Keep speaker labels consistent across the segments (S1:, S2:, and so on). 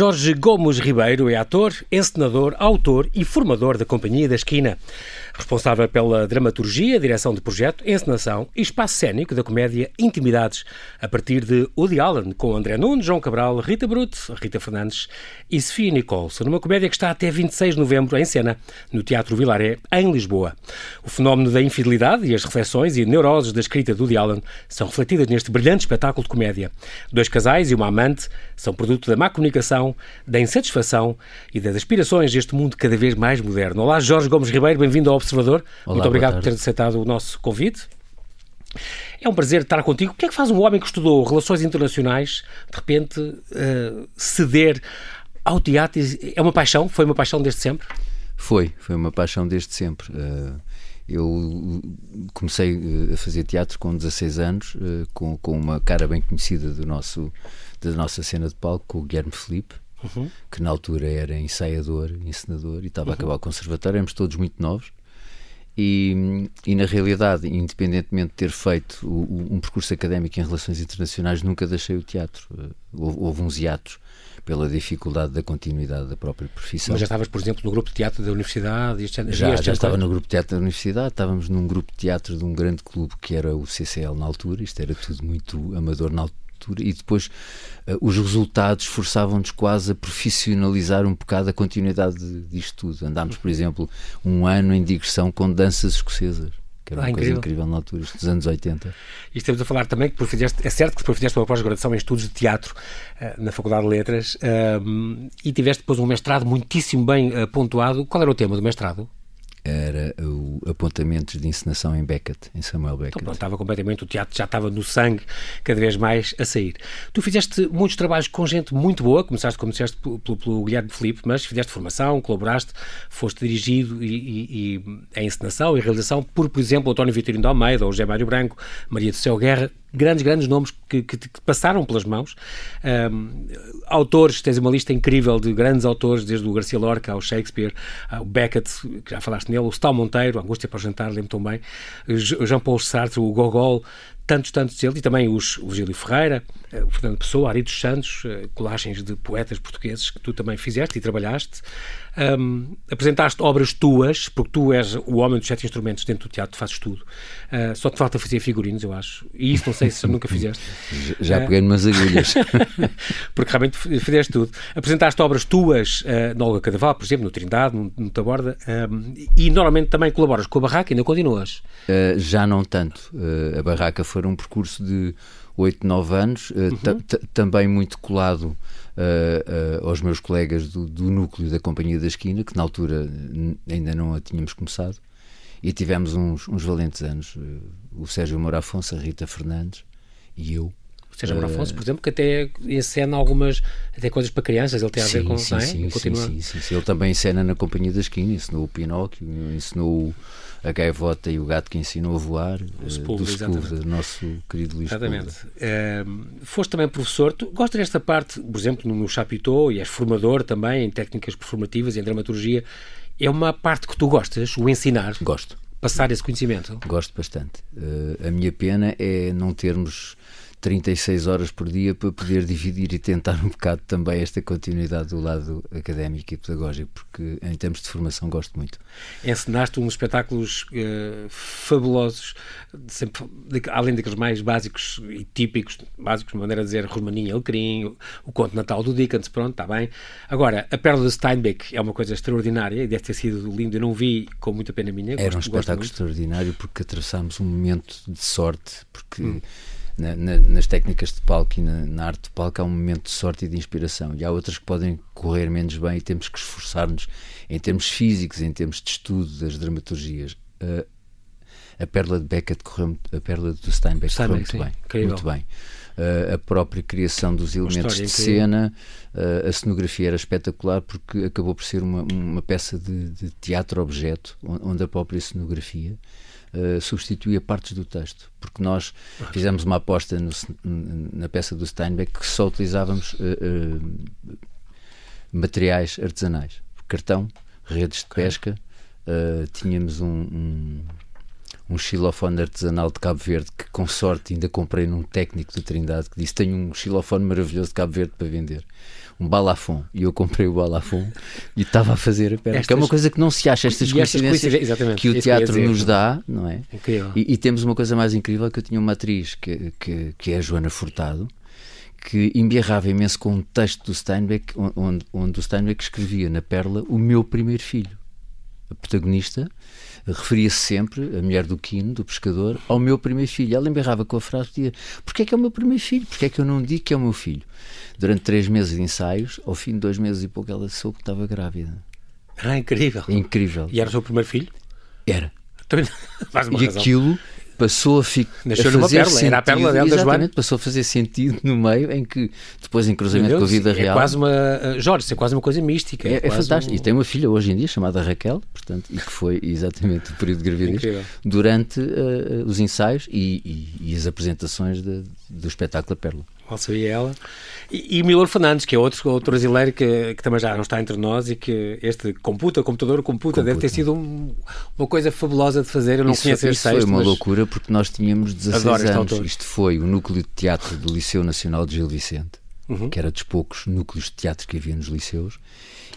S1: Jorge Gomes Ribeiro é ator, encenador, autor e formador da Companhia da Esquina. Responsável pela dramaturgia, direção de projeto, encenação e espaço cénico da comédia Intimidades, a partir de Woody Allen, com André Nunes, João Cabral, Rita Brute, Rita Fernandes e Sofia Nicholson, numa comédia que está até 26 de novembro em cena, no Teatro Vilaré, em Lisboa. O fenómeno da infidelidade e as reflexões e neuroses da escrita de Woody Allen são refletidas neste brilhante espetáculo de comédia. Dois casais e uma amante são produto da má comunicação, da insatisfação e das aspirações deste mundo cada vez mais moderno. Olá, Jorge Gomes Ribeiro, bem-vindo ao Observador.
S2: Olá,
S1: Muito obrigado por ter aceitado o nosso convite. É um prazer estar contigo. O que é que faz um homem que estudou relações internacionais, de repente, uh, ceder ao teatro? É uma paixão? Foi uma paixão desde sempre?
S2: Foi, foi uma paixão desde sempre. Uh, eu comecei eh, a fazer teatro com 16 anos, com, com uma cara bem conhecida do nosso, da nossa cena de palco, com o Guilherme Felipe, uhum. que na altura era ensaiador, encenador e estava uhum. a acabar o conservatório. Éramos todos muito novos. E, e, na realidade, independentemente de ter feito o, um percurso académico em relações internacionais, nunca deixei o teatro. Houve, houve uns hiatos pela dificuldade da continuidade da própria profissão.
S1: Mas já estavas, por exemplo, no grupo de teatro da universidade?
S2: Este, já, este já estava no grupo de teatro da universidade, estávamos num grupo de teatro de um grande clube que era o CCL na altura, isto era tudo muito amador na e depois uh, os resultados forçavam-nos quase a profissionalizar um bocado a continuidade disto tudo. Andámos, por exemplo, um ano em digressão com danças escocesas que era uma ah, coisa incrível. na altura, dos anos 80.
S1: E estamos a falar também que fizeste, é certo que depois fizeste uma pós-graduação em estudos de teatro uh, na Faculdade de Letras uh, e tiveste depois um mestrado muitíssimo bem uh, pontuado. Qual era o tema do mestrado?
S2: Apontamentos de encenação em Beckett, em Samuel Beckett. Então,
S1: pronto, estava completamente, o teatro já estava no sangue, cada vez mais a sair. Tu fizeste muitos trabalhos com gente muito boa, começaste, como disseste, pelo, pelo Guilherme Felipe, mas fizeste formação, colaboraste, foste dirigido e, e, e a encenação e realização por, por exemplo, António Vitorino de Almeida, ou José Mário Branco, Maria do Céu Guerra, grandes, grandes nomes que, que, que passaram pelas mãos. Um, autores, tens uma lista incrível de grandes autores, desde o Garcia Lorca ao Shakespeare, ao Beckett, que já falaste nele, o Stal Monteiro, Angústia para o Jantar, lembro tão bem, Jean-Paul Sartre, o Gogol, tantos, tantos deles, e também os, o Virgílio Ferreira, eh, o Fernando Pessoa, Ari dos Santos, eh, colagens de poetas portugueses que tu também fizeste e trabalhaste. Um, apresentaste obras tuas, porque tu és o homem dos sete instrumentos dentro do teatro, fazes tudo. Uh, só te falta fazer figurinos, eu acho. E isso não sei se nunca fizeste.
S2: Já uh, peguei umas agulhas.
S1: porque realmente fizeste tudo. Apresentaste obras tuas uh, no Olga Cadaval, por exemplo, no Trindade, no, no Taborda, um, e normalmente também colaboras com a Barraca, ainda continuas?
S2: já não tanto. a Barraca foi um percurso de 8, 9 anos, uhum. também muito colado uh, uh, aos meus colegas do, do, núcleo da Companhia da Esquina, que na altura ainda não a tínhamos começado, e tivemos uns, uns valentes anos. Uh, o Sérgio Moura Afonso, a Rita Fernandes e eu.
S1: O Sérgio Moura Afonso, por exemplo, que até encena algumas até coisas para crianças, ele tem a ver com
S2: sim, é? sim, sim, sim, sim, Ele também encena na Companhia da Esquina, ensinou o Pinóquio, ensinou a gaivota e o gato que ensinou a voar, o Sepulveda, do nosso querido Luís
S1: Exatamente. Uh, foste também professor, tu gostas desta parte, por exemplo, no Chapitou, e és formador também em técnicas performativas e em dramaturgia, é uma parte que tu gostas, o ensinar?
S2: Gosto.
S1: Passar esse conhecimento?
S2: Gosto bastante. Uh, a minha pena é não termos 36 horas por dia para poder dividir e tentar um bocado também esta continuidade do lado académico e pedagógico, porque em termos de formação gosto muito.
S1: Encenaste uns espetáculos uh, fabulosos, sempre, além daqueles mais básicos e típicos, básicos, de maneira a dizer, Romaninha Alecrim, o, o Conto Natal do Dickens, pronto, está bem. Agora, a Pérola de Steinbeck é uma coisa extraordinária e deve ter sido lindo, eu não vi com muita pena minha.
S2: Era gosto, um espetáculo extraordinário porque atravessámos um momento de sorte, porque... Hum na, na, nas técnicas de palco e na, na, arte de palco há um momento de sorte e de inspiração e há outras que podem correr menos bem e temos que esforçar-nos em termos físicos, em termos de estudo das dramaturgias. Uh, a Perla de Beckett correu, a Perla do Steinbeck correu muito, bem, muito bem. Uh, a própria criação dos elementos de cena, uh, a cenografia era espetacular porque acabou por ser uma, uma peça de, de teatro-objeto, onde a própria cenografia uh, substituía partes do texto, porque nós fizemos uma aposta no, na peça do Steinbeck que só utilizávamos uh, uh, materiais artesanais, cartão, redes de pesca, tínhamos um, um um xilofone artesanal de Cabo Verde que, com sorte, ainda comprei num técnico do Trindade que disse: Tenho um xilofone maravilhoso de Cabo Verde para vender. Um balafon. E eu comprei o balafon e estava a fazer a perna. Estas... Que é uma coisa que não se acha, estas coincidências estas que o teatro que nos dá, não é?
S1: Incrível.
S2: E, e, temos uma coisa mais incrível, que eu tinha uma atriz, que, que, que é a Joana Furtado, que embirrava imenso com um texto do Steinbeck, onde, onde o Steinbeck escrevia na Perla o meu primeiro filho. A protagonista referia-se sempre, a mulher do Quino, do pescador, ao meu primeiro filho. Ela emberrava com a frase, dizia, porquê é que é o meu primeiro filho? Porquê é que eu não digo que é o meu filho? Durante três meses de ensaios, ao fim de dois meses e pouco, ela soube que estava grávida.
S1: Ah, incrível.
S2: incrível.
S1: E era o seu primeiro filho?
S2: Era.
S1: Também
S2: uma e razão. aquilo passou a, ficar
S1: Nasceu a fazer sentido, era a pérola dela
S2: exatamente, passou a fazer sentido no meio em que depois em cruzamento com a vida
S1: é
S2: real.
S1: quase uma uh, Jorge, isso é quase uma coisa mística
S2: é, é, é fantástico. um... e tem uma filha hoje em dia chamada Raquel portanto e que foi exatamente o período de gravidez Incrível. durante uh, os ensaios e, e, e as apresentações de, do espetáculo A Pérola
S1: qual seria ela? E, e Milor Fernandes, que é outro, outro brasileiro que, que também já não está entre nós e que este computa, computador, computa, computa. deve ter sido um, uma coisa fabulosa de fazer. Eu não isso, conheço
S2: isso
S1: texto,
S2: foi uma
S1: mas...
S2: loucura porque nós tínhamos 16 anos. Isto foi o núcleo de teatro do Liceu Nacional de Gil Vicente, uhum. que era dos poucos núcleos de teatro que havia nos liceus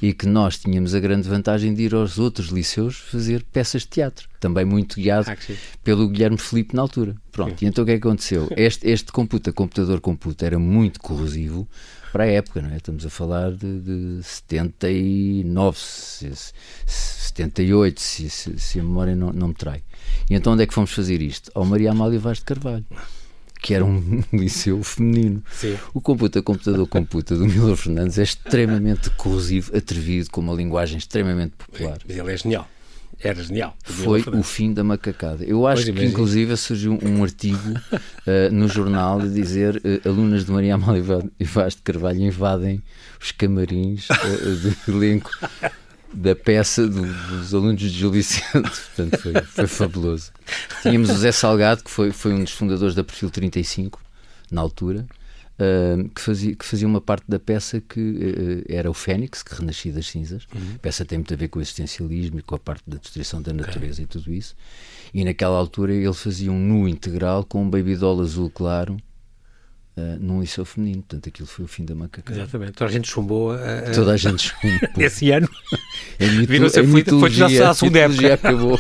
S2: e que nós tínhamos a grande vantagem de ir aos outros liceus fazer peças de teatro, também muito guiado ah, pelo Guilherme Felipe na altura. Pronto, e então o que é que aconteceu? Este, este computa, computador computa, era muito corrosivo para a época, não é? Estamos a falar de, de 79, 78, se, se, se a memória não, não me trai. E então onde é que fomos fazer isto? Ao Maria Amália Vaz de Carvalho que era um liceu feminino.
S1: Sim.
S2: O Computa Computador Computa do Milo Fernandes é extremamente corrosivo, atrevido, com uma linguagem extremamente popular.
S1: Mas ele é genial. Era genial.
S2: Foi o fim da macacada. Eu acho que, inclusive, surgiu um artigo uh, no jornal de dizer uh, alunas de Maria Amália e Vaz de Carvalho invadem os camarins uh, do elenco da peça do, dos alunos de Gil Vicente. Portanto, foi, foi, fabuloso. Tínhamos o Zé Salgado, que foi, foi um dos fundadores da Perfil 35, na altura, uh, que, fazia, que fazia uma parte da peça que uh, era o Fênix, que renascia das cinzas. Uhum. A peça tem muito a ver com o existencialismo e com a parte da destruição da natureza okay. e tudo isso. E naquela altura ele fazia um nu integral com um baby doll azul claro uh, num liceu feminino. Portanto, aquilo foi o fim da macacada.
S1: Exatamente. Toda a gente chumbou. Uh,
S2: Toda a gente chumbou.
S1: Esse ano.
S2: A Viram-se aflita, foi já a segunda época. acabou.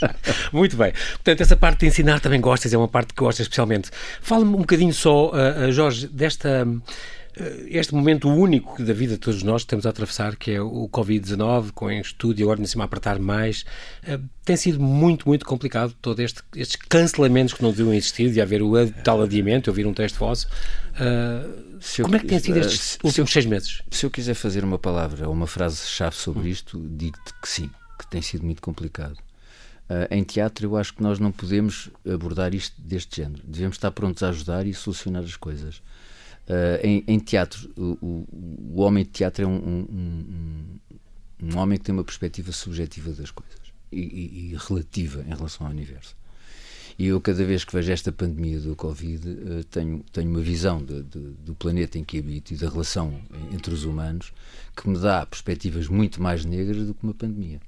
S1: Muito bem. Portanto, essa parte de ensinar também gostas, é uma parte que gostas especialmente. Fala-me um bocadinho só, uh, Jorge, desta este momento único da vida de todos nós que estamos a atravessar, que é o Covid-19, com em estudo e agora em cima a apertar mais, eh, tem sido muito, muito complicado todo este, estes cancelamentos que não deviam existir, de haver o tal adiamento, eu vi um texto vosso. Uh, como é que tem sido estes últimos seis meses?
S2: Se eu quiser fazer uma palavra ou uma frase-chave sobre hum. isto, digo-te que sim, que tem sido muito complicado. Uh, em teatro, eu acho que nós não podemos abordar isto deste género. Devemos estar prontos a ajudar e solucionar as coisas. Uh, em, em, teatro, o, o, homem de teatro é um, um, um, um, homem que tem uma perspectiva subjetiva das coisas e, e, e, relativa em relação ao universo. E eu, cada vez que vejo esta pandemia do Covid, uh, tenho, tenho uma visão de, de, do planeta em que habito e da relação entre os humanos que me dá perspectivas muito mais negras do que uma pandemia.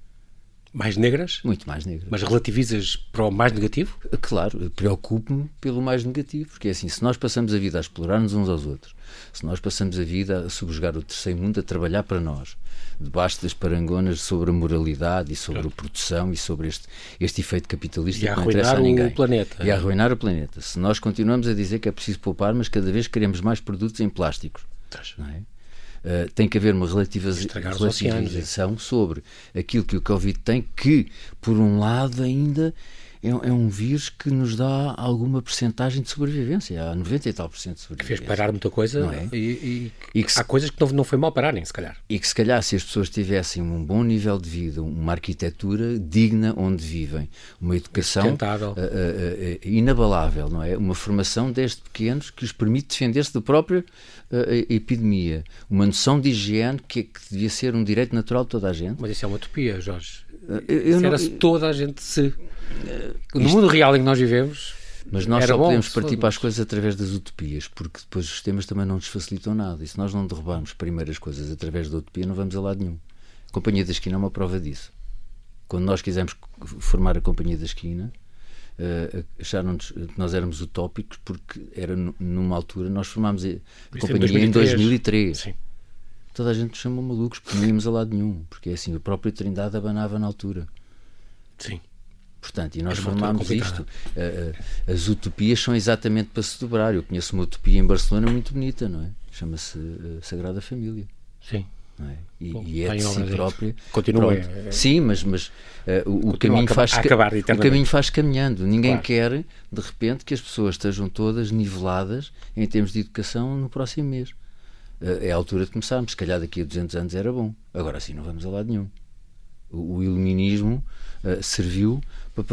S1: Mais negras?
S2: Muito mais negras.
S1: Mas relativizas para o mais negativo?
S2: Claro, preocupo-me pelo mais negativo, porque é assim, se nós passamos a vida a explorar-nos uns aos outros, se nós passamos a vida a subjugar o terceiro mundo, a trabalhar para nós, debaixo das parangonas sobre a moralidade e sobre claro. a produção e sobre este, este efeito capitalista
S1: e
S2: que não interessa a ninguém. O
S1: planeta.
S2: E a arruinar o planeta. Se nós continuamos a dizer que é preciso poupar, mas cada vez queremos mais produtos em plásticos, não é? Uh, tem que haver uma relativização sobre aquilo que o Covid tem, que, por um lado, ainda é, é, um vírus que nos dá alguma percentagem de sobrevivência, há 90 e tal por cento de sobrevivência.
S1: Que fez parar muita coisa não é? e, e, e que há coisas que não, não foi mal pararem, se calhar.
S2: E que se calhar se as pessoas tivessem um bom nível de vida, uma arquitetura digna onde vivem, uma educação uh, uh, uh, inabalável, não é? Uma formação desde pequenos que os permite defender-se da própria epidemia, uma noção de higiene que, que devia ser um direito natural de toda a gente.
S1: Mas isso é uma utopia, Jorge. Eu, se era se toda a gente se no Isto... mundo real em que nós vivemos.
S2: Mas nós só podemos partir para as coisas através das utopias, porque depois os sistemas também não nos facilitam nada. E se nós não derrubarmos primeiras coisas através da utopia, não vamos a lado nenhum. A Companhia da Esquina é uma prova disso. Quando nós quisemos formar a Companhia da Esquina, uh, acharam-nos que nós éramos utópicos, porque era numa altura, nós formámos a, a Companhia em 2003. Em 2003. Sim. toda a gente nos chamou malucos porque não íamos a lado nenhum, porque é assim, o próprio Trindade abanava na altura.
S1: Sim.
S2: Portanto, e nós formámos isto. As utopias são exatamente para se dobrar. Eu conheço uma utopia em Barcelona muito bonita, não é? Chama-se Sagrada Família.
S1: Sim.
S2: É? E, Bom, e, é de si própria.
S1: Continua.
S2: É, Sim, mas, mas uh, o, o caminho faz o caminho faz caminhando. Ninguém claro. quer, de repente, que as pessoas estejam todas niveladas em termos de educação no próximo mês. Uh, é a altura de começarmos. Se calhar daqui a 200 anos era bom. Agora sim, não vamos a lado nenhum. O, o iluminismo uh, serviu para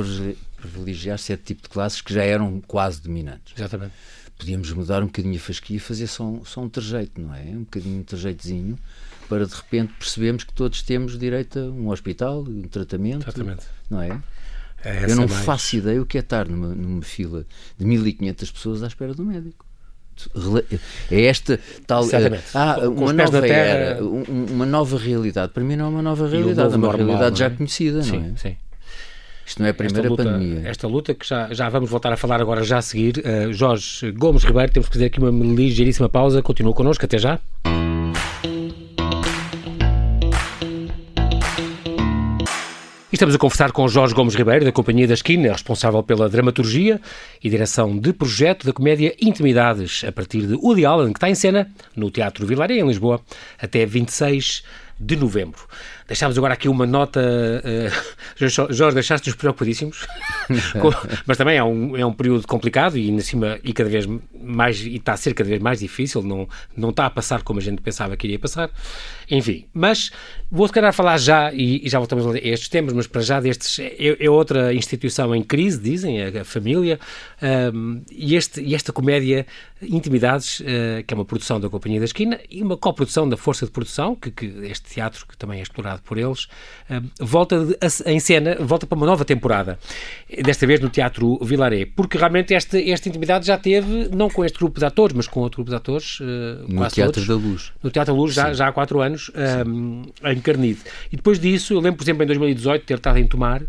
S2: privilegiar certo tipo de classes que já eram quase dominantes.
S1: Exatamente.
S2: Podíamos mudar um bocadinho a fasquia e fazer só, só um trajeito, não é? Um bocadinho um trajeitozinho para de repente percebermos que todos temos direito a um hospital, um tratamento.
S1: Exatamente.
S2: Não é? é Eu não mais... faço ideia o que é estar numa, numa fila de 1500 pessoas à espera do médico. É esta tal.
S1: Exatamente.
S2: Ah, uma nova terra... era, uma nova realidade. Para mim não é uma nova realidade, é uma normal, realidade já é? conhecida,
S1: sim,
S2: não é?
S1: Sim.
S2: Isto não é a primeira
S1: luta,
S2: pandemia.
S1: Esta luta que já, já vamos voltar a falar agora já a seguir. Uh, Jorge Gomes Ribeiro, temos que fazer aqui uma ligeiríssima pausa. Continua connosco, até já. Estamos a conversar com Jorge Gomes Ribeiro, da Companhia da Esquina, responsável pela dramaturgia e direção de projeto da comédia Intimidades, a partir de Woody Allen, que está em cena no Teatro Vilaré, em Lisboa, até 26 de novembro. Deixámos agora aqui uma nota. Uh, Jorge, deixaste-nos preocupadíssimos, mas também é um, é um período complicado e, cima, e cada vez mais. e está a ser cada vez mais difícil, não, não está a passar como a gente pensava que iria passar. Enfim, mas vou se calhar falar já, e, e já voltamos a estes temas, mas para já destes. É, é outra instituição em crise, dizem, a, a família, um, e, este, e esta comédia Intimidades, uh, que é uma produção da Companhia da Esquina e uma coprodução da Força de Produção, que, que este teatro, que também é explorado por eles, uh, volta em cena, volta para uma nova temporada, desta vez no Teatro Vilaré, porque realmente esta, esta Intimidade já teve, não com este grupo de atores, mas com outro grupo de atores, uh,
S2: no Teatro da Luz.
S1: No Teatro da Luz, já, já há quatro anos, um, em Carnide. E depois disso, eu lembro, por exemplo, em 2018, ter estado em Tomar,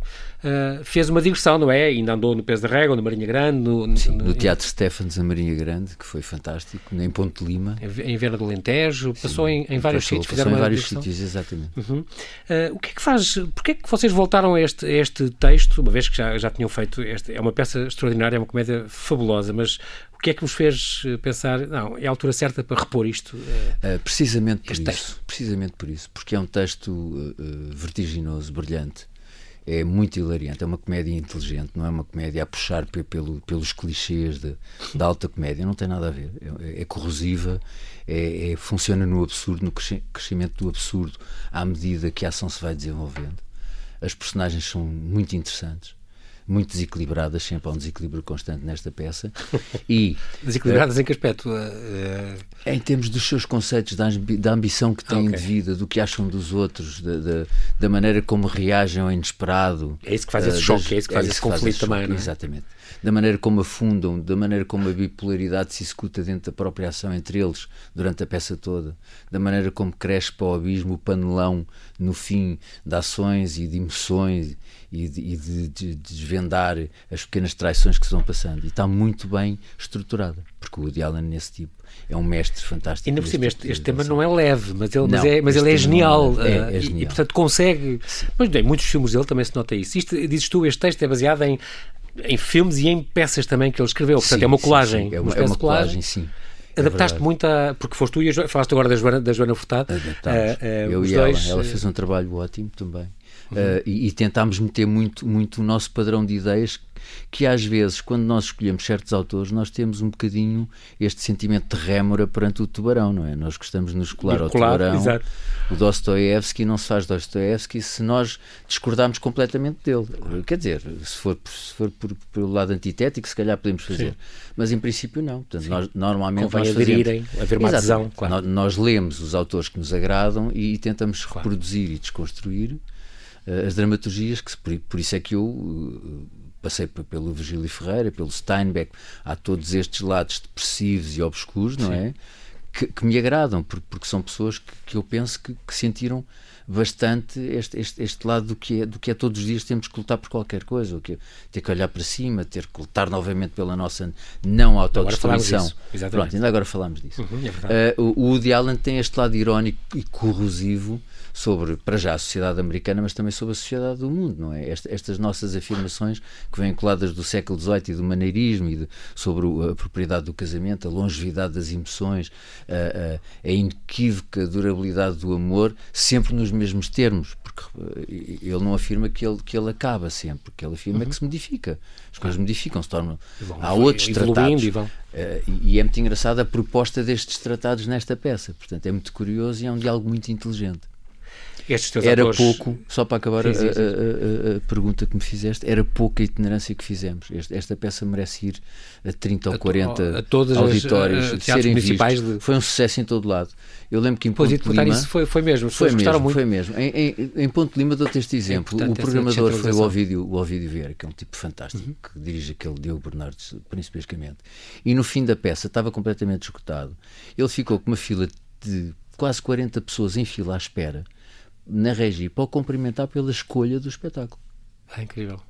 S1: uh, fez uma digressão, não é? Ainda andou no Peso da Régua, no Marinha Grande. No,
S2: Sim, no, no Teatro Stephens, na Marinha Grande, que foi fantástico, em Ponte de Lima.
S1: Em Viana do Alentejo, passou em, em vários
S2: passou,
S1: sítios. Fizeram
S2: em vários digressão. sítios, exatamente.
S1: Uhum. Uh, o que é que faz, porquê é que vocês voltaram a este, a este texto, uma vez que já, já tinham feito, este, é uma peça extraordinária, é uma comédia fabulosa, mas o que é que vos fez pensar, não, é a altura certa para repor isto?
S2: Uh, precisamente por isso. Texto. Precisamente por isso, porque é um texto uh, vertiginoso, brilhante, é muito hilariante, é uma comédia inteligente, não é uma comédia a puxar pelo, pelos clichês de, da alta comédia, não tem nada a ver. É, é corrosiva, é, é, funciona no absurdo, no crescimento do absurdo, à medida que a ação se vai desenvolvendo. As personagens são muito interessantes muito desequilibradas, sempre há um desequilíbrio constante nesta peça.
S1: E, desequilibradas uh, em que aspecto? Uh,
S2: em termos dos seus conceitos, da, da ambição que têm okay. de vida, do que acham dos outros, da, da, da, maneira como reagem ao inesperado.
S1: É isso que faz esse choque, é isso que faz é esse conflito também, choque, não é?
S2: Exatamente. Da maneira como afundam, da maneira como a bipolaridade se executa dentro da própria ação entre eles durante a peça toda, da maneira como cresce para o abismo o panelão no fim de ações e de emoções e de, e de, de, desvendar as pequenas traições que se vão passando. E está muito bem estruturada, porque o Woody Allen, nesse tipo, é um mestre fantástico.
S1: Ainda por cima, este, este tema não é leve, mas ele, não, mas é, mas ele é genial. É, é, é genial. E, e, portanto, consegue. Sim. Mas bem, muitos filmes dele também se nota isso. Isto, dizes tu, este texto é baseado em, em filmes e em peças também que ele escreveu. Portanto, sim, é uma colagem.
S2: Sim, é uma, uma, é uma colagem, sim.
S1: É Adaptaste muito a. Porque foste tu e a, falaste agora da Joana, da Joana Furtado.
S2: Adaptámos. Uh, uh, Eu e dois, ela. Ela fez um trabalho ótimo também. Uhum. Uh, e, e tentámos meter muito, muito o nosso padrão de ideias que às vezes, quando nós escolhemos certos autores, nós temos um bocadinho este sentimento de rémora perante o tubarão, não é? Nós gostamos de nos colar ao tubarão. Exato. O Dostoevsky não se faz Dostoevsky se nós discordarmos completamente dele. Quer dizer, se for, se for por, pelo lado antitético, se calhar podemos fazer. Sim. Mas em princípio não. Portanto, nós, normalmente
S1: Convém nós aderirem, haver uma adesão. Claro.
S2: Nós, nós, lemos os autores que nos agradam e, e tentamos claro. reproduzir e desconstruir as dramaturgias, que por, por, isso é que eu uh, passei pelo Virgílio Ferreira, pelo Steinbeck, há todos estes lados depressivos e obscuros, não Sim. é? Que, que, me agradam, porque, porque são pessoas que, que eu penso que, que, sentiram bastante este, este, este, lado do que, é, do que é todos os dias temos que lutar por qualquer coisa, que é ter que olhar para cima, ter que lutar novamente pela nossa não autodestruição. Pronto, ainda agora falamos disso.
S1: Uhum, é
S2: uh, o, Woody Allen tem este lado irónico e corrosivo sobre, para já, a sociedade americana, mas também sobre a sociedade do mundo, não é? estas nossas afirmações que vêm coladas do século XVIII e do maneirismo e de, sobre a propriedade do casamento, a longevidade das emoções, a, a, a inequívoca durabilidade do amor, sempre nos mesmos termos, porque eh, ele não afirma que ele, que ele acaba sempre, que ele afirma uhum. que se modifica. As coisas modificam, se tornam. Vão, Há outros tratados. E, uh, e, é muito engraçada a proposta destes tratados nesta peça. Portanto, é muito curioso e é um diálogo muito inteligente era
S1: atores...
S2: pouco, só para acabar sim, sim, sim. A, a, a, pergunta que me fizeste, era pouca a itinerância que fizemos. Este, esta peça merece ir a 30 ou 40 a, todas auditórios,
S1: as, serem municipais
S2: De... Foi um sucesso em todo lado. Eu lembro que em
S1: Ponto
S2: de Lima...
S1: Isso foi, foi mesmo,
S2: foi mesmo,
S1: muito.
S2: Foi mesmo. Em, em, em Lima dou-te este exemplo. É o programador foi o Ovídio, o Ovídio Vieira, que é um tipo fantástico, uhum. que dirige aquele Diogo Bernardes, principalmente. E no fim da peça estava completamente esgotado. Ele ficou com uma fila de quase 40 pessoas em fila à espera na Regi para o cumprimentar pela escolha do espetáculo.
S1: É incrível.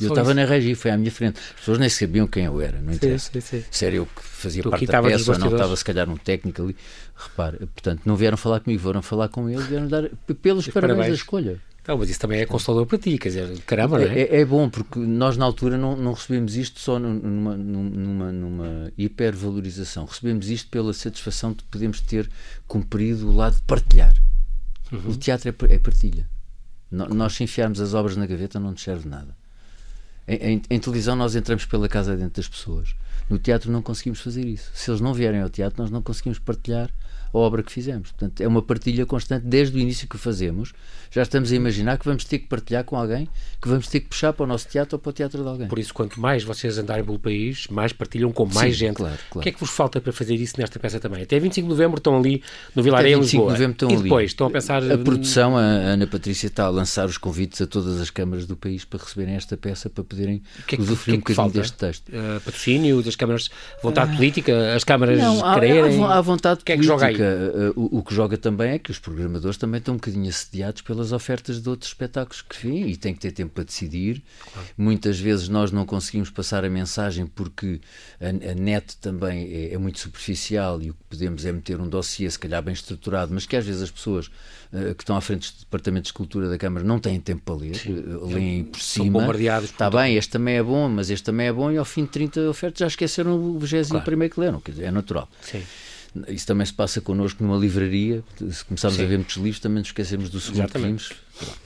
S2: Eu estava na Regi, foi à minha frente. As pessoas nem sabiam quem eu era, não interessa.
S1: Sim, sim, sim.
S2: Se era eu que fazia tu parte da peça ou não estava, se calhar, um técnico ali. Repare, portanto, não vieram falar comigo, foram falar com ele, vieram dar pelos parabéns, parabéns da escolha.
S1: Então, mas isso também é consolador para ti, quer dizer, caramba, não é?
S2: É, é bom, porque nós na altura não, não recebemos isto só numa, numa, numa hipervalorização, recebemos isto pela satisfação de podermos ter cumprido o lado de partilhar. Uhum. O teatro é, é partilha. No, nós, se enfiarmos as obras na gaveta, não nos serve nada. Em, em, em, televisão, nós entramos pela casa dentro das pessoas. No teatro, não conseguimos fazer isso. Se eles não vierem ao teatro, nós não conseguimos partilhar a obra que fizemos. Portanto, é uma partilha constante desde o início que fazemos. Já estamos a imaginar que vamos ter que partilhar com alguém, que vamos ter que puxar para o nosso teatro ou para o teatro de alguém.
S1: Por isso, quanto mais vocês andarem pelo país, mais partilham com mais Sim, gente.
S2: Claro, claro.
S1: O que é que vos falta para fazer isso nesta peça também? Até 25 de novembro estão ali no Vilareia, em Lisboa. De novembro estão e depois ali. estão a pensar...
S2: A produção, a Ana Patrícia está a lançar os convites a todas as câmaras do país para receberem esta peça, para poderem que é que, usufruir que é que um bocadinho deste texto.
S1: Uh, patrocínio das câmaras, vontade uh, política, as câmaras não, há, quererem...
S2: Há, há vontade
S1: que
S2: política.
S1: É que joga aí?
S2: Uh, o, o, que joga também é que os programadores também estão um bocadinho assediados pelas ofertas de outros espetáculos que vêm e têm que ter tempo para decidir. Claro. Muitas vezes nós não conseguimos passar a mensagem porque a, a net também é, é, muito superficial e o que podemos é meter um dossiê, se calhar bem estruturado, mas que às vezes as pessoas uh, que estão à frente dos departamentos de cultura da Câmara não têm tempo para ler, uh, leem por cima. São
S1: bombardeados.
S2: Está bem, este também é bom, mas este também é bom e ao fim de 30 ofertas já esqueceram o 21 claro. primeiro que leram. Quer dizer, é natural.
S1: Sim.
S2: Isso também se passa connosco numa livraria. Se começarmos Sim. a ver muitos livros, também nos esquecemos do segundo Exatamente. que vimos.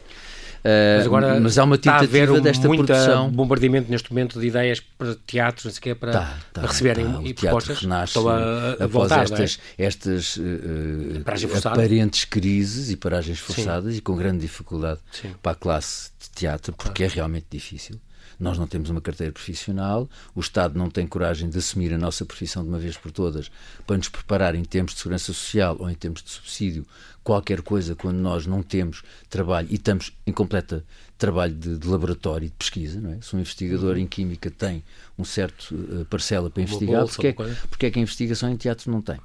S2: Uh, mas agora mas há uma tentativa a desta
S1: muito
S2: produção.
S1: bombardeamento neste momento de ideias para teatro, não sei quê, para, tá, tá, para receberem
S2: tá,
S1: e propostas.
S2: Renasce a, a após voltar, estas, é? estas uh, aparentes crises e paragens forçadas Sim. e com grande dificuldade Sim. para a classe de teatro, porque claro. é realmente difícil. Nós não temos uma carteira profissional, o Estado não tem coragem de assumir a nossa profissão de uma vez por todas para nos preparar em termos de segurança social ou em termos de subsídio qualquer coisa quando nós não temos trabalho e estamos em completa trabalho de, de laboratório e de pesquisa, não é? Se um investigador em química tem um certo uh, parcela para investigar, bolsa, porque, é, porque é que a investigação em teatro não tem?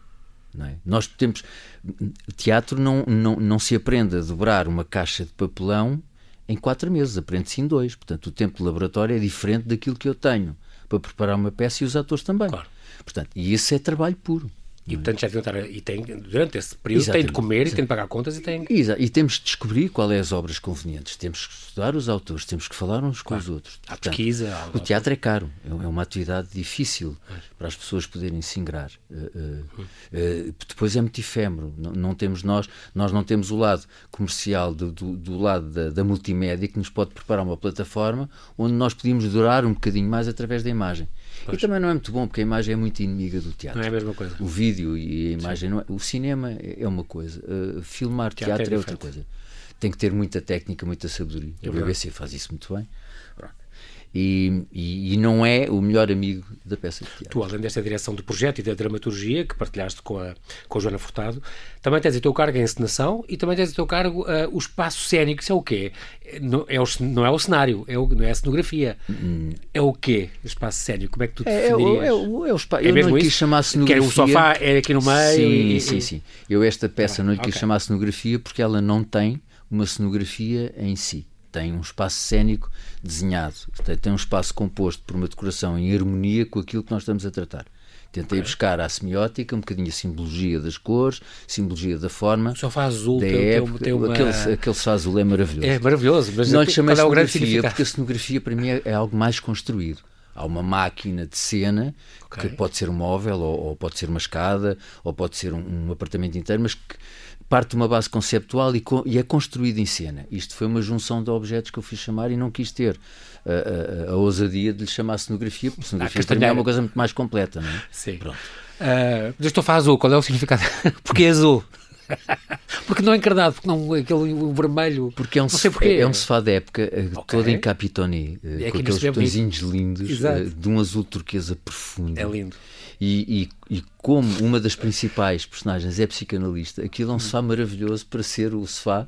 S2: Não é? Nós temos teatro não, não, não se aprende a dobrar uma caixa de papelão em quatro meses, aprende-se em dois. Portanto, o tempo de laboratório é diferente daquilo que eu tenho para preparar uma peça e os atores também. Claro. Portanto, e isso é trabalho puro.
S1: E portanto já deviam estar. E tem, durante esse período Exatamente. tem de comer Exatamente. e tem de pagar contas e tem.
S2: Exato. E temos de descobrir quais é as obras convenientes. Temos que estudar os autores, temos que falar uns com claro. os outros.
S1: Há portanto, pesquisa. Há...
S2: O teatro é caro, é, é uma atividade difícil para as pessoas poderem se ingrar. Uh, uh, uh, depois é muito efêmero. Não, não, temos nós, nós não temos o lado comercial do, do, do lado da, da multimédia que nos pode preparar uma plataforma onde nós podíamos durar um bocadinho mais através da imagem. Pois. E também não é muito bom, porque a imagem é muito inimiga do teatro.
S1: Não é a mesma coisa.
S2: O vídeo e a imagem, não é, o cinema é uma coisa, uh, filmar teatro, teatro é, é outra coisa. tem que ter muita técnica, muita sabedoria. É a BBC faz isso muito bem. E, e, e, não é o melhor amigo da peça de teatro.
S1: Tu, além desta direção do projeto e da dramaturgia que partilhaste com a, com a Joana Furtado, também tens a teu cargo a encenação e também tens a teu cargo uh, o espaço cénico. Isso é o quê? Não é o, não é o cenário, é o, não é a cenografia. Hum. É o quê? O espaço cénico? Como é que tu
S2: é,
S1: definirias?
S2: É, é, o, é o espaço. É eu não quis chamar cenografia.
S1: Que o sofá é aqui no meio.
S2: Sim, e, sim, sim. Eu esta peça ah, não lhe quis okay. chamar cenografia porque ela não tem uma cenografia em si tem um espaço cénico desenhado, tem um espaço composto por uma decoração em harmonia com aquilo que nós estamos a tratar. Tentei okay. buscar a semiótica, um bocadinho a simbologia das cores, simbologia da forma.
S1: O sofá azul
S2: da
S1: tem,
S2: época,
S1: tem uma...
S2: aquele, aquele sofá azul é maravilhoso.
S1: É maravilhoso, mas
S2: não lhe chamei
S1: qual é
S2: cenografia, porque a cenografia para mim é, é, algo mais construído. Há uma máquina de cena okay. que pode ser um móvel, ou, ou, pode ser uma escada, ou pode ser um, um apartamento inteiro, mas que parte de uma base conceptual e, co e, é construído em cena. Isto foi uma junção de objetos que eu fiz chamar e não quis ter a, a, a ousadia de lhe chamar cenografia, porque cenografia ah, é uma coisa muito mais completa, não é?
S1: Sim. Pronto. Uh, estou a falar azul, qual é o significado? porque é azul? porque não é encarnado, porque não aquele o vermelho.
S2: Porque é um, sofá, é um sofá da época eh, okay. todo em capitoni, eh, é com aqueles botõezinhos lindos, Exato. de um azul turquesa profundo.
S1: É lindo.
S2: E, e, e, como uma das principais personagens é psicanalista, aquilo é um sofá maravilhoso para ser o sofá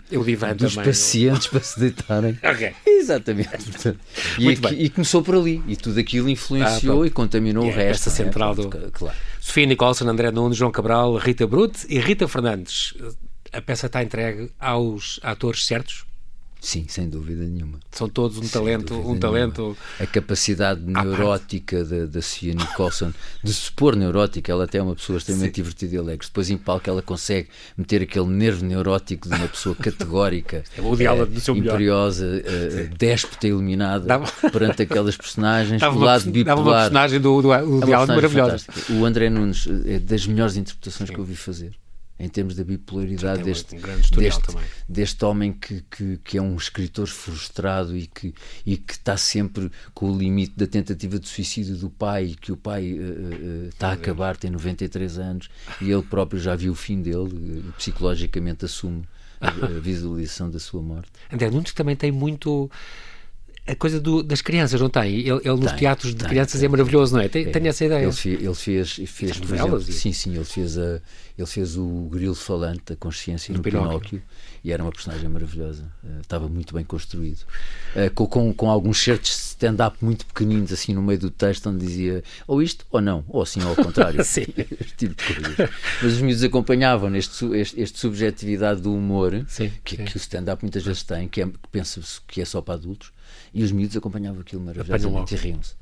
S2: dos também, pacientes para se deitarem.
S1: okay.
S2: Exatamente. E, e, começou por ali. E tudo aquilo influenciou ah, e contaminou yeah, o resto.
S1: Esta é? central do. Claro. Sofia Nicolson, André Nunes, João Cabral, Rita Brute e Rita Fernandes. A peça está entregue aos atores certos?
S2: Sim, sem dúvida nenhuma.
S1: São todos um sem talento, um talento.
S2: A capacidade neurótica da, da Nicholson de se pôr neurótica, ela até é uma pessoa extremamente Sim. divertida e alegre. Depois em palco ela consegue meter aquele nervo neurótico de uma pessoa categórica,
S1: é o diálogo do seu
S2: imperiosa, uh, déspota iluminada dava... perante aquelas personagens, do lado uma, bipolar. Dava uma
S1: personagem do, do, do é diálogo maravilhosa.
S2: O André Nunes é das melhores interpretações Sim. que eu vi fazer em termos da bipolaridade deste,
S1: um
S2: deste, deste, homem que, que, que, é um escritor frustrado e que, e que está sempre com o limite da tentativa de suicídio do pai, que o pai uh, uh, está a acabar, tem 93 anos e ele próprio já viu o fim dele, uh, psicologicamente assume a, a visualização da sua morte.
S1: André Nunes também tem muito a coisa do, das crianças, não tem? Ele, ele nos tem, teatros de tem, crianças tem, é maravilhoso, não é? Tem, é. Essa ideia.
S2: Ele fez, ele fez, fez por exemplo, sim, sim, ele fez, a, ele fez o grilo falante da consciência no Pinóquio. Pinóquio e era uma personagem maravilhosa. Uh, estava muito bem construído. Uh, com, com, com, alguns certos stand-up muito pequeninos, assim no meio do texto, onde dizia ou isto ou não, ou assim ou ao contrário.
S1: sim.
S2: tipo de coisas. Mas os miúdos acompanhavam neste este, este subjetividade do humor
S1: sim,
S2: que,
S1: sim.
S2: que o stand-up muitas vezes tem, que, é, que pensa-se que é só para adultos e os miúdos acompanhavam aquilo maravilhosamente e riam-se.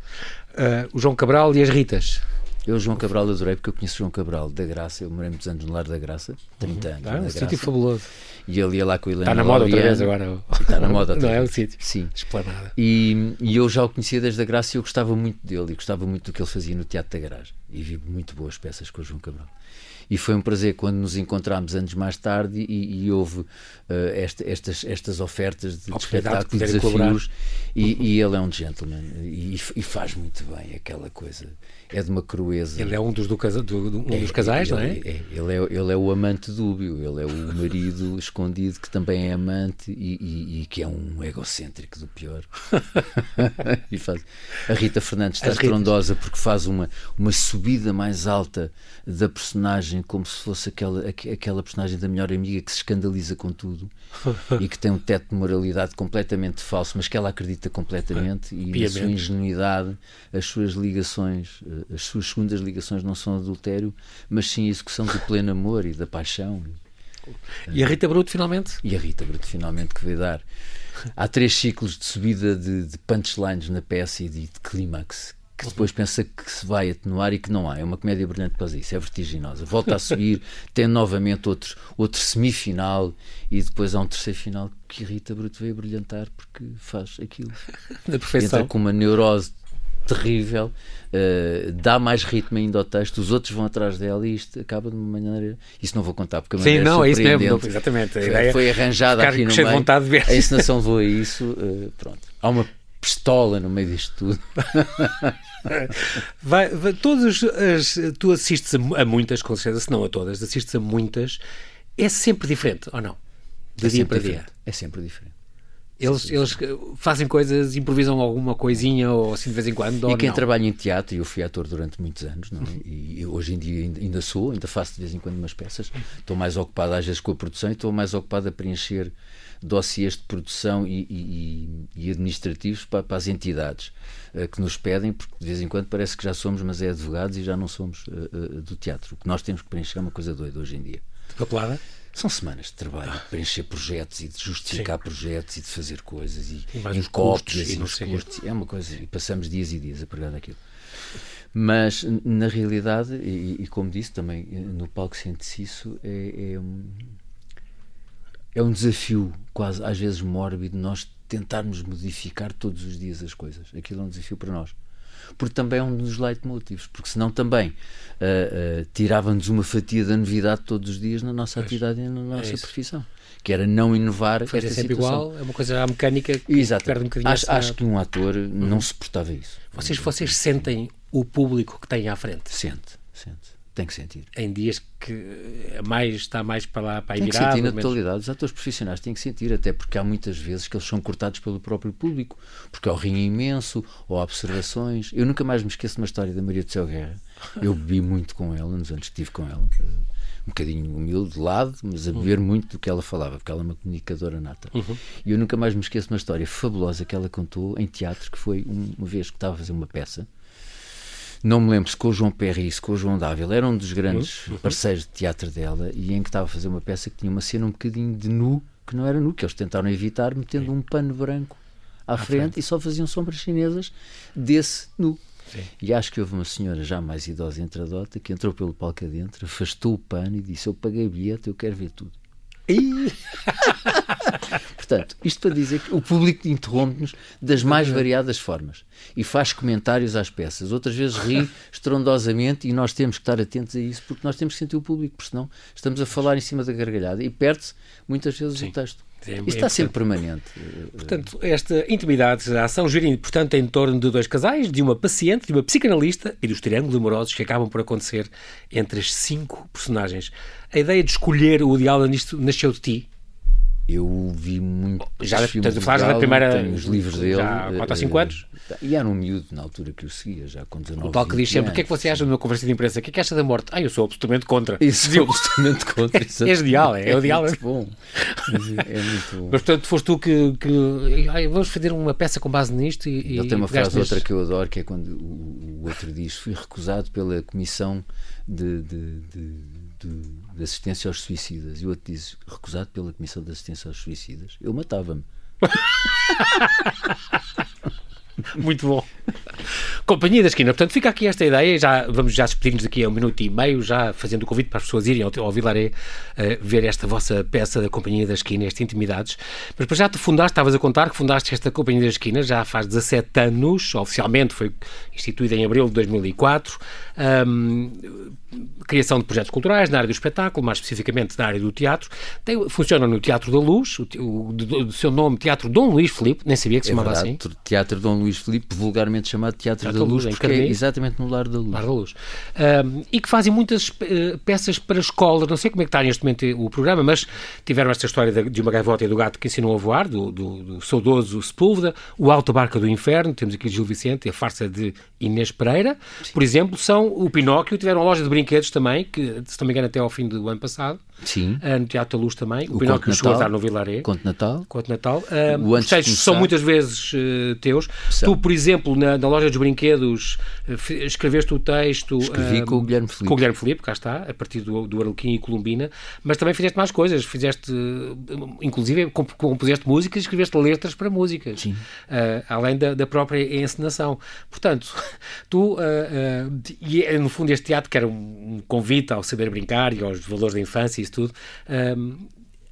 S1: Uh, o João Cabral e as Ritas.
S2: Eu, João Cabral, adorei porque eu conheço João Cabral da Graça. Eu morei muitos anos no Lar da Graça, 30 uhum. anos.
S1: Ah, um sítio fabuloso.
S2: E ele ia lá com a Helena
S1: Está na moda outra vez agora.
S2: Está na moda outra
S1: Não é o sítio.
S2: Sim.
S1: Esplanada.
S2: E, e eu já o conhecia desde a Graça e eu gostava muito dele e gostava muito do que ele fazia no Teatro da Garagem. E vi muito boas peças com o João Cabral e foi um prazer quando nos encontramos anos mais tarde e, e houve uh, esta, estas, estas ofertas de, de espetáculo e desafios e, e, ele é um gentleman e, e, faz muito bem aquela coisa é de uma crueza
S1: ele é um dos, do casa, do, do, um é, dos casais,
S2: ele,
S1: não é?
S2: é? ele é? Ele é o amante dúbio ele é o marido escondido que também é amante e, que é um egocêntrico do pior e faz. a Rita Fernandes está estrondosa porque faz uma, uma subida mais alta da personagem personagem como se fosse aquela, aquela personagem da melhor amiga que se escandaliza com tudo e que tem um teto de moralidade completamente falso, mas que ela acredita completamente e Piamente. na sua ingenuidade, as suas ligações, eh, as suas segundas ligações não são adultério, mas sim a execução do pleno amor e da paixão.
S1: E a Rita Bruto, finalmente?
S2: E a Rita Bruto, finalmente, que veio dar. Há três ciclos de subida de, de punchlines na peça e de, de clímax que depois pensa que se vai atenuar e que não há. É uma comédia brilhante por causa disso, é vertiginosa. Volta a subir, tem novamente outro, outro semifinal e depois há um terceiro final que irrita Bruto veio brilhantar porque faz aquilo.
S1: Na perfeição.
S2: Entra com uma neurose terrível, uh, dá mais ritmo ainda ao texto, os outros vão atrás dela e isto acaba de uma maneira. Isso não vou contar porque a
S1: Sim, não,
S2: é
S1: isso mesmo, exatamente. A
S2: foi, foi arranjada aqui no meio.
S1: Vontade de ver.
S2: A encenação voa isso, uh, pronto. Há uma pistola no meio disto tudo.
S1: vai, vai, todas as, tu assistes a, a, muitas, com certeza, se não a todas, assistes a muitas. É sempre diferente, ou não? de
S2: é
S1: dia para
S2: diferente.
S1: dia.
S2: É sempre diferente.
S1: Eles, eles fazem coisas, improvisam alguma coisinha ou assim de vez em quando?
S2: E quem
S1: não?
S2: trabalha em teatro, eu fui ator durante muitos anos, não é? e hoje em dia ainda sou, ainda faço de vez em quando umas peças. Estou mais ocupado às vezes com a produção e estou mais ocupado a preencher dossiês de produção e, e, e administrativos para, para, as entidades uh, que nos pedem, porque de vez em quando parece que já somos, mas é advogados e já não somos uh, uh, do teatro. O que nós temos que preencher é uma coisa doida hoje em dia.
S1: Papelada?
S2: São semanas de trabalho, de preencher projetos e de justificar
S1: Sim.
S2: projetos e de fazer coisas e,
S1: e,
S2: e
S1: os
S2: e,
S1: e
S2: os custos. É uma coisa, e passamos dias e dias a pregar daquilo. Mas, na realidade, e, e como disse também, no palco sente-se isso, é, é, é um desafio quase, às vezes, mórbido, nós tentarmos modificar todos os dias as coisas. Aquilo é um desafio para nós porque também é um dos leitmotivos, porque senão também uh, uh, tirava-nos uma fatia da novidade todos os dias na nossa atividade e na nossa é profissão, que era não inovar
S1: Fazer
S2: esta
S1: sempre
S2: situação.
S1: igual, é uma coisa à mecânica que
S2: Exato.
S1: perde um bocadinho
S2: acho, acho que um ator não suportava isso.
S1: Vocês, vocês sentem o público que têm à frente?
S2: Sente, sente. Tem que sentir.
S1: Em dias que mais, está mais para lá, para aí
S2: Tem que sentir na totalidade. Os atores profissionais têm que sentir, até porque há muitas vezes que eles são cortados pelo próprio público, porque há o rim imenso, ou há observações. Eu nunca mais me esqueço de uma história da Maria do Céu Guerra. Eu bebi muito com ela, nos anos que estive com ela. Um bocadinho humilde, de lado, mas a beber muito do que ela falava, porque ela é uma comunicadora nata.
S1: Uhum.
S2: E eu nunca mais me esqueço de uma história fabulosa que ela contou em teatro, que foi uma vez que estava a fazer uma peça não me lembro se com o João Perry se com o João Dávila, era um dos grandes uhum. parceiros de teatro dela, e em que estava a fazer uma peça que tinha uma cena um bocadinho de nu, que não era nu, que eles tentaram evitar, metendo um pano branco à, à frente, frente, e só faziam sombras chinesas desse nu.
S1: Sim.
S2: E acho que houve uma senhora já mais idosa entre a dota que entrou pelo palco adentro, afastou o pano e disse: Eu paguei bilhete, eu quero ver tudo. Portanto, isto para dizer que o público interrompe-nos das mais variadas formas e faz comentários às peças. Outras vezes ri estrondosamente e nós temos que estar atentos a isso porque nós temos que sentir o público, porque senão estamos a falar em cima da gargalhada e perde-se muitas vezes
S1: Sim.
S2: o texto.
S1: É,
S2: Isto está sempre permanente.
S1: Portanto, esta intimidade, a ação gira, portanto, em torno de dois casais, de uma paciente, de uma psicanalista e dos triângulos amorosos que acabam por acontecer entre as cinco personagens. A ideia de escolher o diálogo nisto nasceu de ti?
S2: Eu vi muito.
S1: Já a falar da primeira.
S2: Tenho os livros dele.
S1: Já há 4 ou 5 anos?
S2: E era um miúdo na altura que eu seguia, já com 19
S1: O tal que diz sempre: o que é que você acha de uma conversa de imprensa? O que é que acha da morte? Ah, eu sou absolutamente contra.
S2: Isso, sou absolutamente contra.
S1: é genial, é, é o diálogo.
S2: Muito bom. É muito bom.
S1: Mas portanto, foste tu que. que ai, vamos fazer uma peça com base nisto e.
S2: Ele tem uma frase outra que eu adoro, que é quando o, o outro diz: fui recusado pela Comissão de, de, de, de de assistência aos suicidas e o outro diz recusado pela Comissão de Assistência aos Suicidas, eu matava-me.
S1: Muito bom. Companhia da Esquina. Portanto, fica aqui esta ideia. Já, vamos já despedir-nos daqui a um minuto e meio, já fazendo o convite para as pessoas irem ao, ao Vilaré uh, ver esta vossa peça da Companhia da Esquina, estas intimidades. Mas para já te fundaste, estavas a contar que fundaste esta Companhia da Esquina já faz 17 anos, oficialmente foi instituída em abril de 2004. Um, criação de projetos culturais na área do espetáculo, mais especificamente na área do teatro. Tem, funciona no Teatro da Luz, o, o, do seu nome Teatro Dom Luís Filipe, nem sabia que se
S2: é
S1: chamava
S2: verdade,
S1: assim.
S2: Teatro Dom Luís Filipe, vulgarmente chamado Teatro,
S1: Teatro
S2: da Luz,
S1: Luz,
S2: porque é exatamente no Lar da Luz.
S1: Lar da Luz. Um, e que fazem muitas uh, peças para escolas. Não sei como é que está neste momento o programa, mas tiveram esta história de, de uma gaivota e do gato que ensinou a voar, do, do, do saudoso Sepúlveda, o Alto Barca do Inferno, temos aqui Gil Vicente e a farsa de Inês Pereira, Sim. por exemplo, são o Pinóquio, tiveram a loja de brinquedos também, que se não me engano até ao fim do ano passado,
S2: Sim.
S1: Uh, no Teatro da Luz também, o,
S2: o
S1: Pinóquio chegou a dar no Vilaré.
S2: Conto Natal.
S1: Conto Natal. Uh, os textos são muitas vezes uh, teus. São. Tu, por exemplo, na, na, loja dos brinquedos, escreveste o texto...
S2: Escrevi com o Guilherme Felipe.
S1: Com o Guilherme Felipe, cá está, a partir do, do Arlequim e Columbina, mas também fizeste mais coisas, fizeste, inclusive, compuseste músicas e escreveste letras para músicas, além da, da, própria encenação. Portanto, tu, e no fundo este teatro, que era um convite ao saber brincar e aos valores da infância e isso tudo,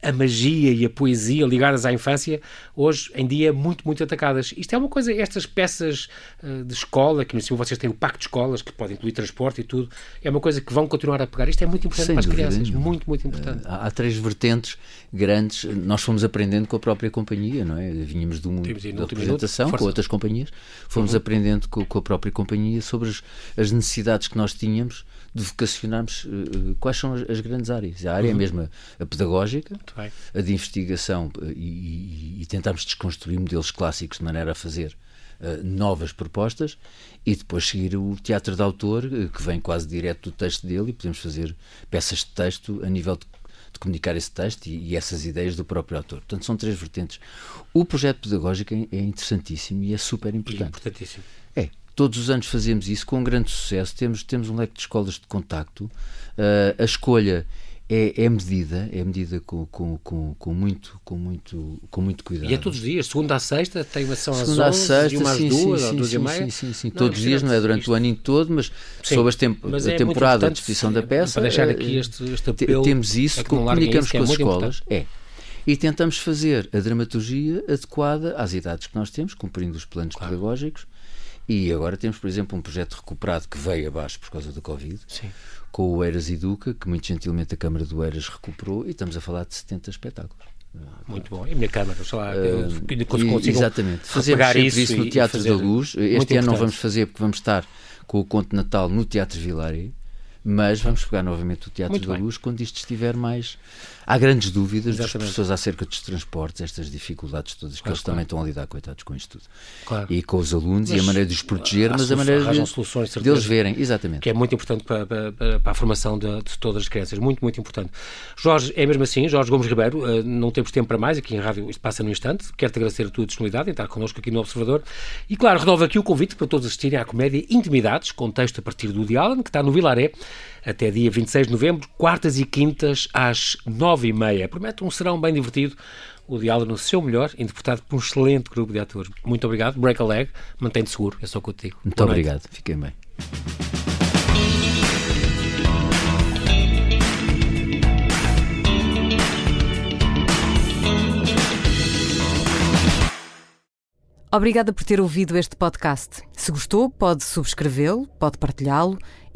S1: a magia e a poesia ligadas à infância, hoje em dia muito, muito atacadas. Isto é uma coisa, estas peças uh, de escola, que no cima vocês têm o pacto de escolas, que podem incluir transporte e tudo, é uma coisa que vão continuar a pegar. Isto é muito importante
S2: Sem
S1: para as crianças,
S2: nenhuma.
S1: muito, muito importante.
S2: Uh, há, há, três vertentes grandes, nós fomos aprendendo com a própria companhia, não é? Vínhamos do mundo da representação, com outras companhias, fomos uhum. aprendendo com, com, a própria companhia sobre as, as necessidades que nós tínhamos de vocacionarmos uh, quais são as, as, grandes áreas. A área uhum. é mesmo a, a pedagógica, a de investigação e, e, e tentarmos desconstruir modelos clássicos de maneira a fazer Uh, novas propostas e depois seguir o teatro de autor, uh, que vem quase direto do texto dele, e podemos fazer peças de texto a nível de, de comunicar esse texto e, e, essas ideias do próprio autor. Portanto, são três vertentes. O projeto pedagógico é, é interessantíssimo e é super importante. É
S1: importantíssimo.
S2: É. Todos os anos fazemos isso com grande sucesso. Temos, temos um leque de escolas de contacto. Uh, a escolha é, é medida, é medida com, com, com, com, muito, com, muito, com muito cuidado.
S1: E é todos os dias, segunda a sexta, tem uma ação às 11 à sexta, e uma às duas, sim, duas sim, e meia?
S2: Sim, sim, sim. Não, todos os dias, não é durante isto. o ano todo, mas sim, sob temp mas é a temporada de exposição da peça.
S1: Para deixar aqui eh, este, este apelo.
S2: Temos isso, comunicamos com as escolas. É. E tentamos fazer a dramaturgia adequada às idades que nós temos, cumprindo os planos claro. pedagógicos. E agora temos, por exemplo, um projeto recuperado que veio abaixo por causa da Covid. Sim com o Eiras Educa, que muito gentilmente a Câmara do Eiras recuperou, e estamos a falar de 70 espetáculos.
S1: Muito bom. E a minha Câmara, sei lá,
S2: uh, Exatamente. Fazemos sempre isso, isso no Teatro da Luz. Este ano não vamos fazer porque vamos estar com o Conto Natal no Teatro Vilaria, mas vamos pegar novamente o Teatro Muito da bem. Luz quando isto estiver mais Há grandes dúvidas Exatamente. das pessoas acerca dos transportes, estas dificuldades todas, que claro, eles claro. também estão a lidar, coitados, com isto tudo. Claro. E com os alunos, mas, e a maneira de os proteger, mas a maneira de, soluções, deles verem. Exatamente.
S1: Que é muito importante para, para, para a formação de, de, todas as crianças. Muito, muito importante. Jorge, é mesmo assim, Jorge Gomes Ribeiro, uh, não temos tempo para mais, aqui em rádio isto passa no instante. Quero-te agradecer a tua disponibilidade em estar connosco aqui no Observador. E claro, renovo aqui o convite para todos assistirem à comédia Intimidades, com texto a partir do Allen, que está no Vilaré até dia 26 de novembro, quartas e quintas às nove e meia. Promete um serão bem divertido. O diálogo no seu melhor, interpretado por um excelente grupo de atores. Muito obrigado. Break a leg. Mantém-te seguro. É só contigo.
S2: Muito Boa obrigado. Noite. Fiquem bem.
S3: Obrigada por ter ouvido este podcast. Se gostou, pode subscrevê-lo, pode partilhá-lo